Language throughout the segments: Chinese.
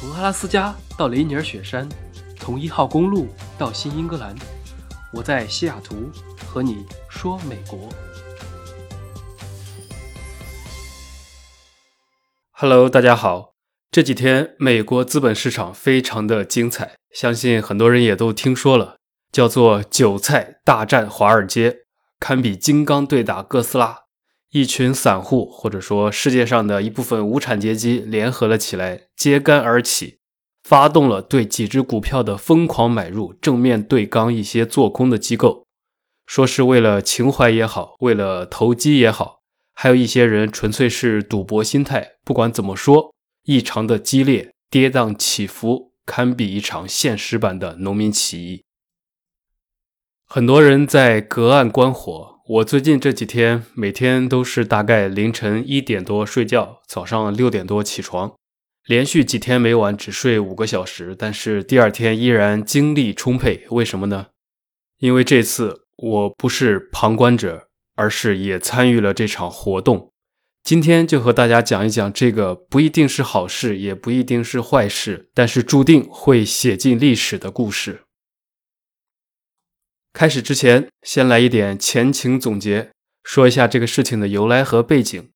从阿拉斯加到雷尼尔雪山，从一号公路到新英格兰，我在西雅图和你说美国。Hello，大家好。这几天美国资本市场非常的精彩，相信很多人也都听说了，叫做“韭菜大战华尔街”，堪比金刚对打哥斯拉。一群散户，或者说世界上的一部分无产阶级联合了起来，揭竿而起，发动了对几只股票的疯狂买入，正面对刚一些做空的机构。说是为了情怀也好，为了投机也好，还有一些人纯粹是赌博心态。不管怎么说，异常的激烈，跌宕起伏，堪比一场现实版的农民起义。很多人在隔岸观火。我最近这几天每天都是大概凌晨一点多睡觉，早上六点多起床，连续几天每晚只睡五个小时，但是第二天依然精力充沛。为什么呢？因为这次我不是旁观者，而是也参与了这场活动。今天就和大家讲一讲这个不一定是好事，也不一定是坏事，但是注定会写进历史的故事。开始之前，先来一点前情总结，说一下这个事情的由来和背景。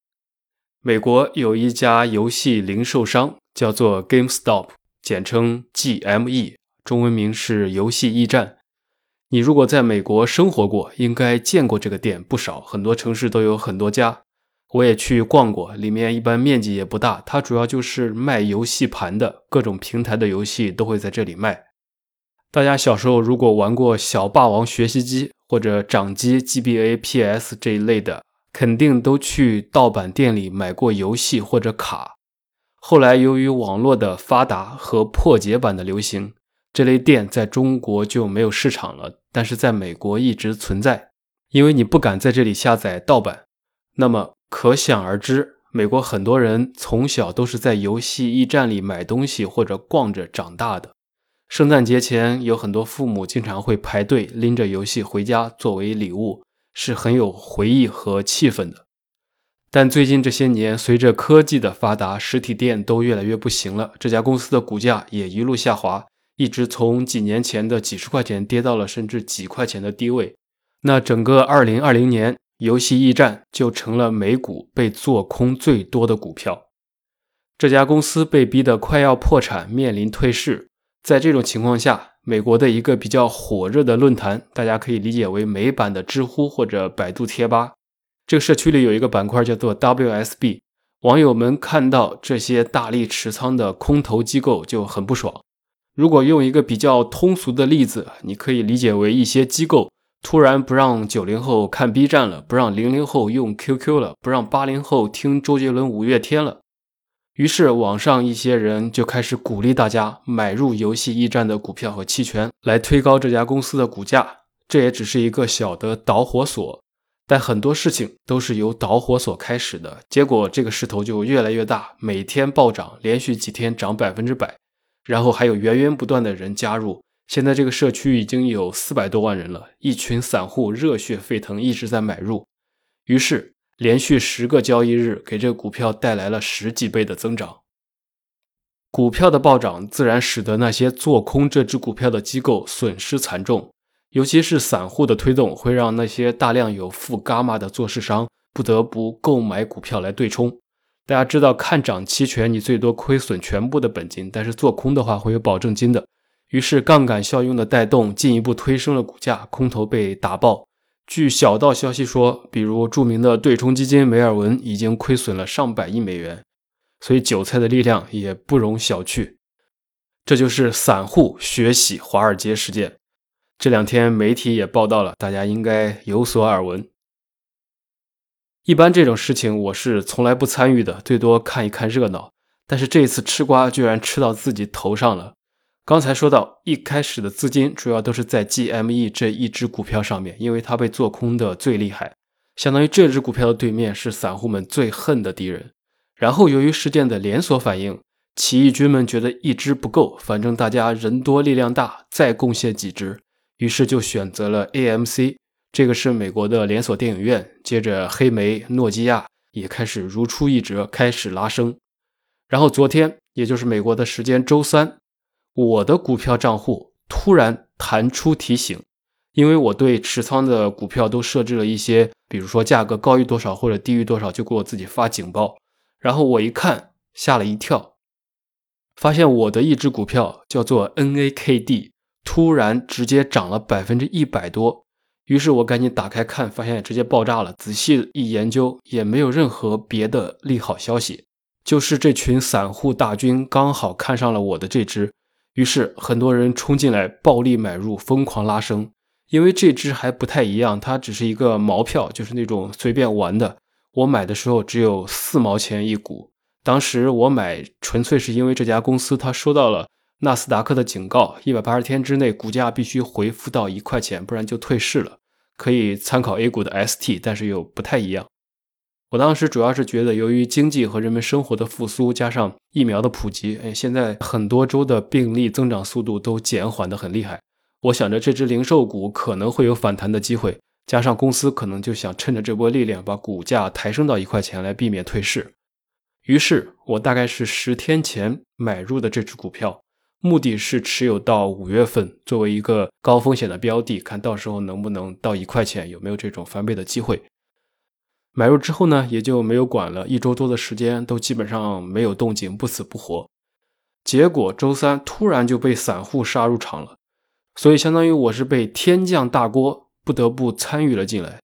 美国有一家游戏零售商叫做 GameStop，简称 GME，中文名是游戏驿站。你如果在美国生活过，应该见过这个店不少，很多城市都有很多家。我也去逛过，里面一般面积也不大，它主要就是卖游戏盘的，各种平台的游戏都会在这里卖。大家小时候如果玩过小霸王学习机或者掌机 GBA、PS 这一类的，肯定都去盗版店里买过游戏或者卡。后来由于网络的发达和破解版的流行，这类店在中国就没有市场了，但是在美国一直存在，因为你不敢在这里下载盗版。那么可想而知，美国很多人从小都是在游戏驿站里买东西或者逛着长大的。圣诞节前，有很多父母经常会排队拎着游戏回家作为礼物，是很有回忆和气氛的。但最近这些年，随着科技的发达，实体店都越来越不行了，这家公司的股价也一路下滑，一直从几年前的几十块钱跌到了甚至几块钱的低位。那整个2020年，游戏驿站就成了美股被做空最多的股票。这家公司被逼得快要破产，面临退市。在这种情况下，美国的一个比较火热的论坛，大家可以理解为美版的知乎或者百度贴吧。这个社区里有一个板块叫做 WSB，网友们看到这些大力持仓的空头机构就很不爽。如果用一个比较通俗的例子，你可以理解为一些机构突然不让九零后看 B 站了，不让零零后用 QQ 了，不让八零后听周杰伦、五月天了。于是，网上一些人就开始鼓励大家买入游戏驿站的股票和期权，来推高这家公司的股价。这也只是一个小的导火索，但很多事情都是由导火索开始的。结果，这个势头就越来越大，每天暴涨，连续几天涨百分之百，然后还有源源不断的人加入。现在这个社区已经有四百多万人了，一群散户热血沸腾，一直在买入。于是。连续十个交易日，给这个股票带来了十几倍的增长。股票的暴涨，自然使得那些做空这只股票的机构损失惨重。尤其是散户的推动，会让那些大量有负伽马的做市商不得不购买股票来对冲。大家知道，看涨期权你最多亏损全部的本金，但是做空的话会有保证金的。于是杠杆效应的带动，进一步推升了股价，空头被打爆。据小道消息说，比如著名的对冲基金梅尔文已经亏损了上百亿美元，所以韭菜的力量也不容小觑。这就是散户学习华尔街事件。这两天媒体也报道了，大家应该有所耳闻。一般这种事情我是从来不参与的，最多看一看热闹。但是这次吃瓜居然吃到自己头上了。刚才说到，一开始的资金主要都是在 GME 这一只股票上面，因为它被做空的最厉害，相当于这只股票的对面是散户们最恨的敌人。然后由于事件的连锁反应，起义军们觉得一只不够，反正大家人多力量大，再贡献几只，于是就选择了 AMC，这个是美国的连锁电影院。接着黑莓、诺基亚也开始如出一辙，开始拉升。然后昨天，也就是美国的时间周三，我的股票账户突然弹出提醒，因为我对持仓的股票都设置了一些，比如说价格高于多少或者低于多少，就给我自己发警报。然后我一看，吓了一跳，发现我的一只股票叫做 NAKD，突然直接涨了百分之一百多。于是我赶紧打开看，发现直接爆炸了。仔细一研究，也没有任何别的利好消息，就是这群散户大军刚好看上了我的这只，于是很多人冲进来暴力买入，疯狂拉升。因为这只还不太一样，它只是一个毛票，就是那种随便玩的。我买的时候只有四毛钱一股，当时我买纯粹是因为这家公司它收到了。纳斯达克的警告：一百八十天之内，股价必须回复到一块钱，不然就退市了。可以参考 A 股的 ST，但是又不太一样。我当时主要是觉得，由于经济和人们生活的复苏，加上疫苗的普及，哎，现在很多州的病例增长速度都减缓的很厉害。我想着这只零售股可能会有反弹的机会，加上公司可能就想趁着这波力量把股价抬升到一块钱来避免退市。于是我大概是十天前买入的这只股票。目的是持有到五月份，作为一个高风险的标的，看到时候能不能到一块钱，有没有这种翻倍的机会。买入之后呢，也就没有管了，一周多的时间都基本上没有动静，不死不活。结果周三突然就被散户杀入场了，所以相当于我是被天降大锅，不得不参与了进来。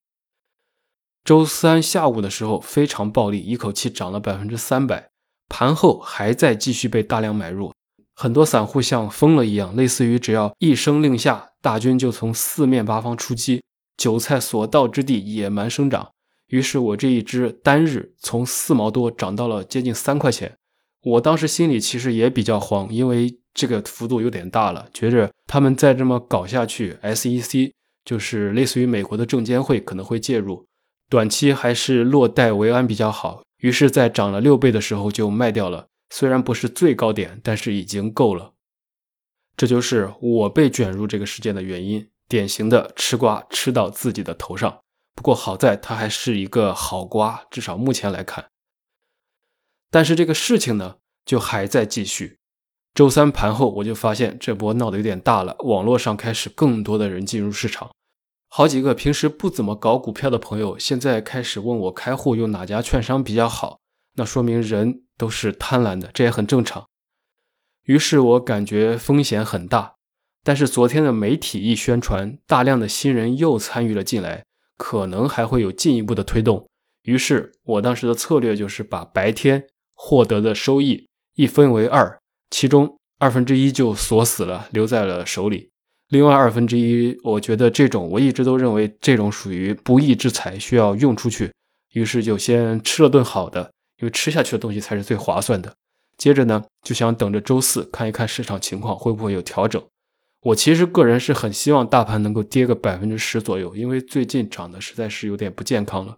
周三下午的时候非常暴力，一口气涨了百分之三百，盘后还在继续被大量买入。很多散户像疯了一样，类似于只要一声令下，大军就从四面八方出击，韭菜所到之地野蛮生长。于是我这一只单日从四毛多涨到了接近三块钱。我当时心里其实也比较慌，因为这个幅度有点大了，觉着他们再这么搞下去，SEC 就是类似于美国的证监会可能会介入，短期还是落袋为安比较好。于是，在涨了六倍的时候就卖掉了。虽然不是最高点，但是已经够了。这就是我被卷入这个事件的原因，典型的吃瓜吃到自己的头上。不过好在它还是一个好瓜，至少目前来看。但是这个事情呢，就还在继续。周三盘后，我就发现这波闹得有点大了，网络上开始更多的人进入市场，好几个平时不怎么搞股票的朋友，现在开始问我开户用哪家券商比较好。那说明人都是贪婪的，这也很正常。于是我感觉风险很大，但是昨天的媒体一宣传，大量的新人又参与了进来，可能还会有进一步的推动。于是我当时的策略就是把白天获得的收益一分为二，其中二分之一就锁死了，留在了手里。另外二分之一，我觉得这种我一直都认为这种属于不义之财，需要用出去，于是就先吃了顿好的。因为吃下去的东西才是最划算的。接着呢，就想等着周四看一看市场情况会不会有调整。我其实个人是很希望大盘能够跌个百分之十左右，因为最近涨的实在是有点不健康了。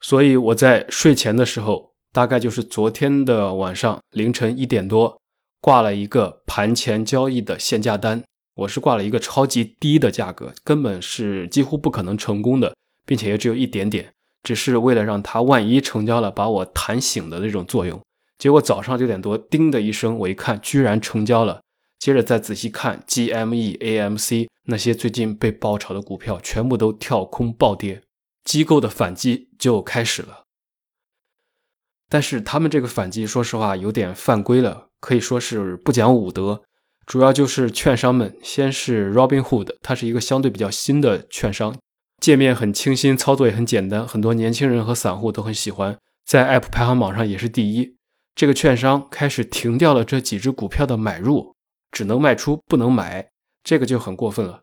所以我在睡前的时候，大概就是昨天的晚上凌晨一点多，挂了一个盘前交易的限价单。我是挂了一个超级低的价格，根本是几乎不可能成功的，并且也只有一点点。只是为了让它万一成交了，把我弹醒的那种作用。结果早上六点多，叮的一声，我一看，居然成交了。接着再仔细看 GME、AMC 那些最近被爆炒的股票，全部都跳空暴跌，机构的反击就开始了。但是他们这个反击，说实话有点犯规了，可以说是不讲武德。主要就是券商们，先是 Robinhood，它是一个相对比较新的券商。界面很清新，操作也很简单，很多年轻人和散户都很喜欢，在 App 排行榜上也是第一。这个券商开始停掉了这几只股票的买入，只能卖出不能买，这个就很过分了。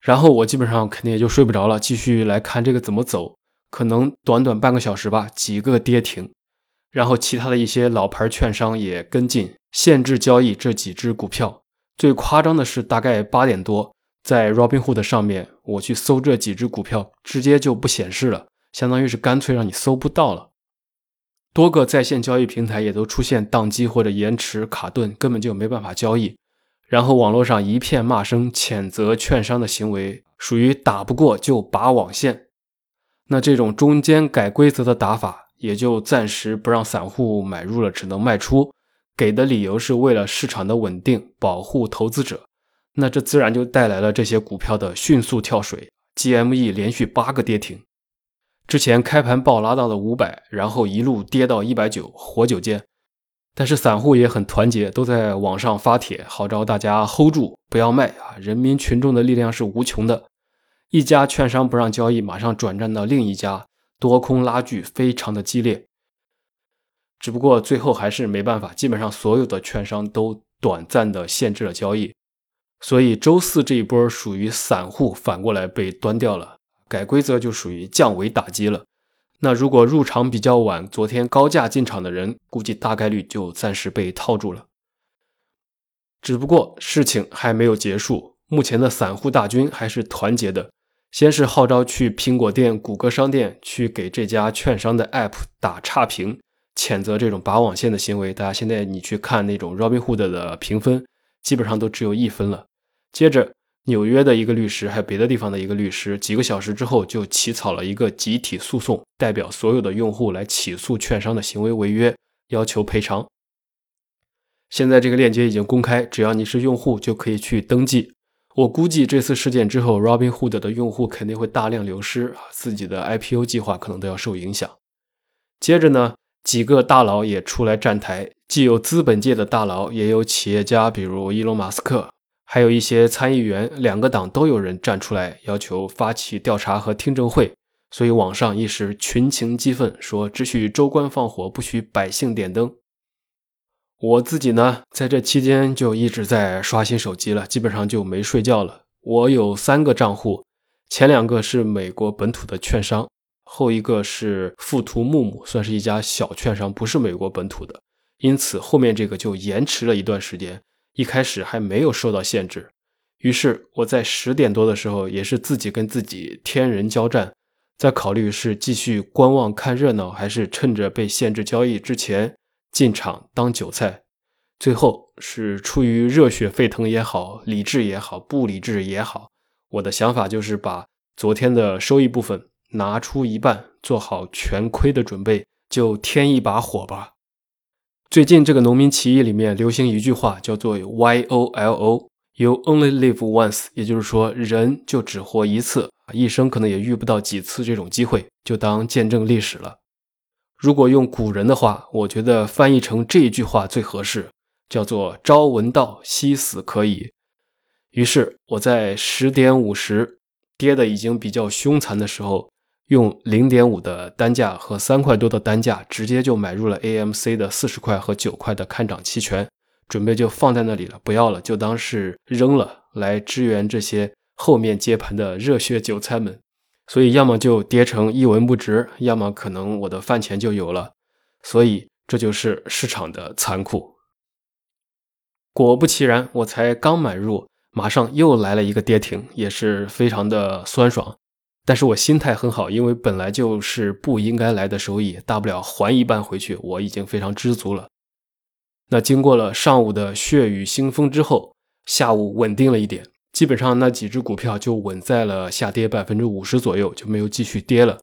然后我基本上肯定也就睡不着了，继续来看这个怎么走。可能短短半个小时吧，几个跌停，然后其他的一些老牌券商也跟进，限制交易这几只股票。最夸张的是，大概八点多。在 Robinhood 上面，我去搜这几只股票，直接就不显示了，相当于是干脆让你搜不到了。多个在线交易平台也都出现宕机或者延迟卡顿，根本就没办法交易。然后网络上一片骂声，谴责券商的行为属于打不过就拔网线。那这种中间改规则的打法，也就暂时不让散户买入了，只能卖出。给的理由是为了市场的稳定，保护投资者。那这自然就带来了这些股票的迅速跳水，GME 连续八个跌停。之前开盘暴拉到了五百，然后一路跌到一百九，活久见。但是散户也很团结，都在网上发帖号召大家 hold 住，不要卖啊！人民群众的力量是无穷的，一家券商不让交易，马上转战到另一家，多空拉锯非常的激烈。只不过最后还是没办法，基本上所有的券商都短暂的限制了交易，所以周四这一波属于散户反过来被端掉了，改规则就属于降维打击了。那如果入场比较晚，昨天高价进场的人，估计大概率就暂时被套住了。只不过事情还没有结束，目前的散户大军还是团结的。先是号召去苹果店、谷歌商店去给这家券商的 App 打差评，谴责这种拔网线的行为。大家现在你去看那种 Robinhood 的评分，基本上都只有一分了。接着。纽约的一个律师，还有别的地方的一个律师，几个小时之后就起草了一个集体诉讼，代表所有的用户来起诉券商的行为违约，要求赔偿。现在这个链接已经公开，只要你是用户就可以去登记。我估计这次事件之后，Robinhood 的用户肯定会大量流失，自己的 IPO 计划可能都要受影响。接着呢，几个大佬也出来站台，既有资本界的大佬，也有企业家，比如伊隆马斯克。还有一些参议员，两个党都有人站出来要求发起调查和听证会，所以网上一时群情激愤，说只许州官放火，不许百姓点灯。我自己呢，在这期间就一直在刷新手机了，基本上就没睡觉了。我有三个账户，前两个是美国本土的券商，后一个是富途木木，算是一家小券商，不是美国本土的，因此后面这个就延迟了一段时间。一开始还没有受到限制，于是我在十点多的时候也是自己跟自己天人交战，在考虑是继续观望看热闹，还是趁着被限制交易之前进场当韭菜。最后是出于热血沸腾也好，理智也好，不理智也好，我的想法就是把昨天的收益部分拿出一半，做好全亏的准备，就添一把火吧。最近这个农民起义里面流行一句话，叫做 “Y O L O”，You only live once，也就是说人就只活一次，一生可能也遇不到几次这种机会，就当见证历史了。如果用古人的话，我觉得翻译成这一句话最合适，叫做“朝闻道，夕死可矣”。于是我在十点五十跌的已经比较凶残的时候。用零点五的单价和三块多的单价，直接就买入了 AMC 的四十块和九块的看涨期权，准备就放在那里了，不要了，就当是扔了，来支援这些后面接盘的热血韭菜们。所以，要么就跌成一文不值，要么可能我的饭钱就有了。所以，这就是市场的残酷。果不其然，我才刚买入，马上又来了一个跌停，也是非常的酸爽。但是我心态很好，因为本来就是不应该来的收益，大不了还一半回去，我已经非常知足了。那经过了上午的血雨腥风之后，下午稳定了一点，基本上那几只股票就稳在了下跌百分之五十左右，就没有继续跌了。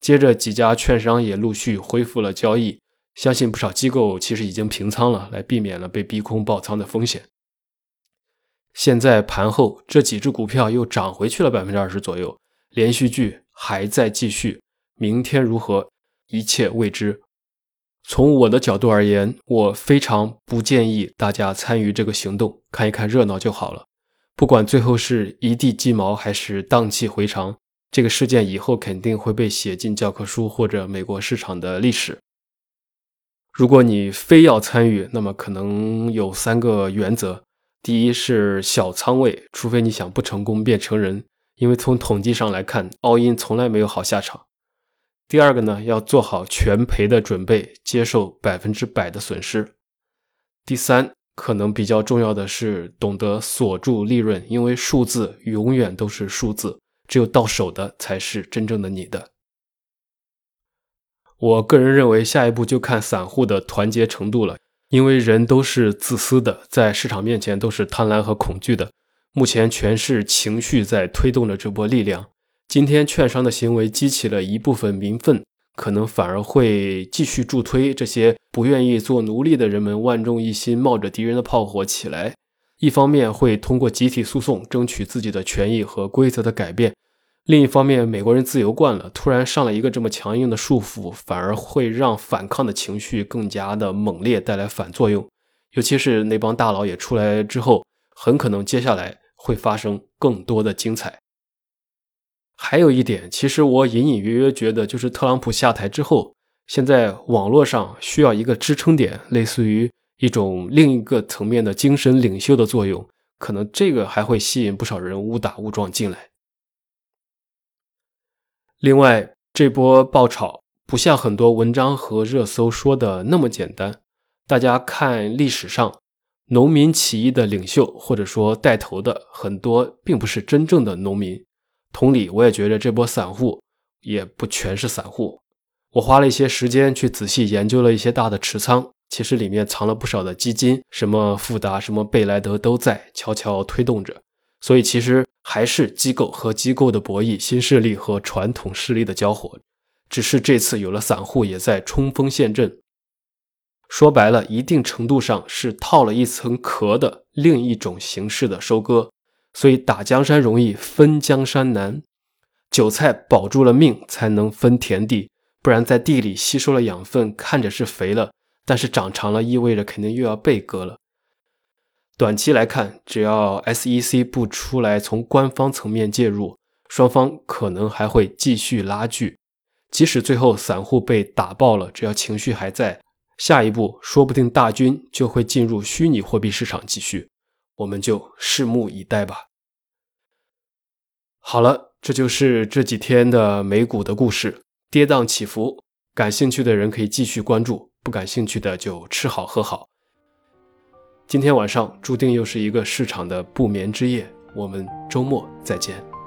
接着几家券商也陆续恢复了交易，相信不少机构其实已经平仓了，来避免了被逼空爆仓的风险。现在盘后这几只股票又涨回去了百分之二十左右。连续剧还在继续，明天如何，一切未知。从我的角度而言，我非常不建议大家参与这个行动，看一看热闹就好了。不管最后是一地鸡毛还是荡气回肠，这个事件以后肯定会被写进教科书或者美国市场的历史。如果你非要参与，那么可能有三个原则：第一是小仓位，除非你想不成功变成人。因为从统计上来看，all in 从来没有好下场。第二个呢，要做好全赔的准备，接受百分之百的损失。第三，可能比较重要的是懂得锁住利润，因为数字永远都是数字，只有到手的才是真正的你的。我个人认为，下一步就看散户的团结程度了，因为人都是自私的，在市场面前都是贪婪和恐惧的。目前全是情绪在推动着这波力量。今天券商的行为激起了一部分民愤，可能反而会继续助推这些不愿意做奴隶的人们万众一心，冒着敌人的炮火起来。一方面会通过集体诉讼争取自己的权益和规则的改变，另一方面，美国人自由惯了，突然上了一个这么强硬的束缚，反而会让反抗的情绪更加的猛烈，带来反作用。尤其是那帮大佬也出来之后，很可能接下来会发生更多的精彩。还有一点，其实我隐隐约约觉得，就是特朗普下台之后，现在网络上需要一个支撑点，类似于一种另一个层面的精神领袖的作用，可能这个还会吸引不少人误打误撞进来。另外，这波爆炒不像很多文章和热搜说的那么简单。大家看历史上农民起义的领袖或者说带头的很多，并不是真正的农民。同理，我也觉得这波散户也不全是散户。我花了一些时间去仔细研究了一些大的持仓，其实里面藏了不少的基金，什么富达、什么贝莱德都在悄悄推动着。所以其实还是机构和机构的博弈，新势力和传统势力的交火。只是这次有了散户也在冲锋陷阵，说白了，一定程度上是套了一层壳的另一种形式的收割。所以打江山容易分江山难，韭菜保住了命才能分田地，不然在地里吸收了养分，看着是肥了，但是长长了意味着肯定又要被割了。短期来看，只要 SEC 不出来从官方层面介入，双方可能还会继续拉锯。即使最后散户被打爆了，只要情绪还在，下一步说不定大军就会进入虚拟货币市场继续。我们就拭目以待吧。好了，这就是这几天的美股的故事，跌宕起伏。感兴趣的人可以继续关注，不感兴趣的就吃好喝好。今天晚上注定又是一个市场的不眠之夜，我们周末再见。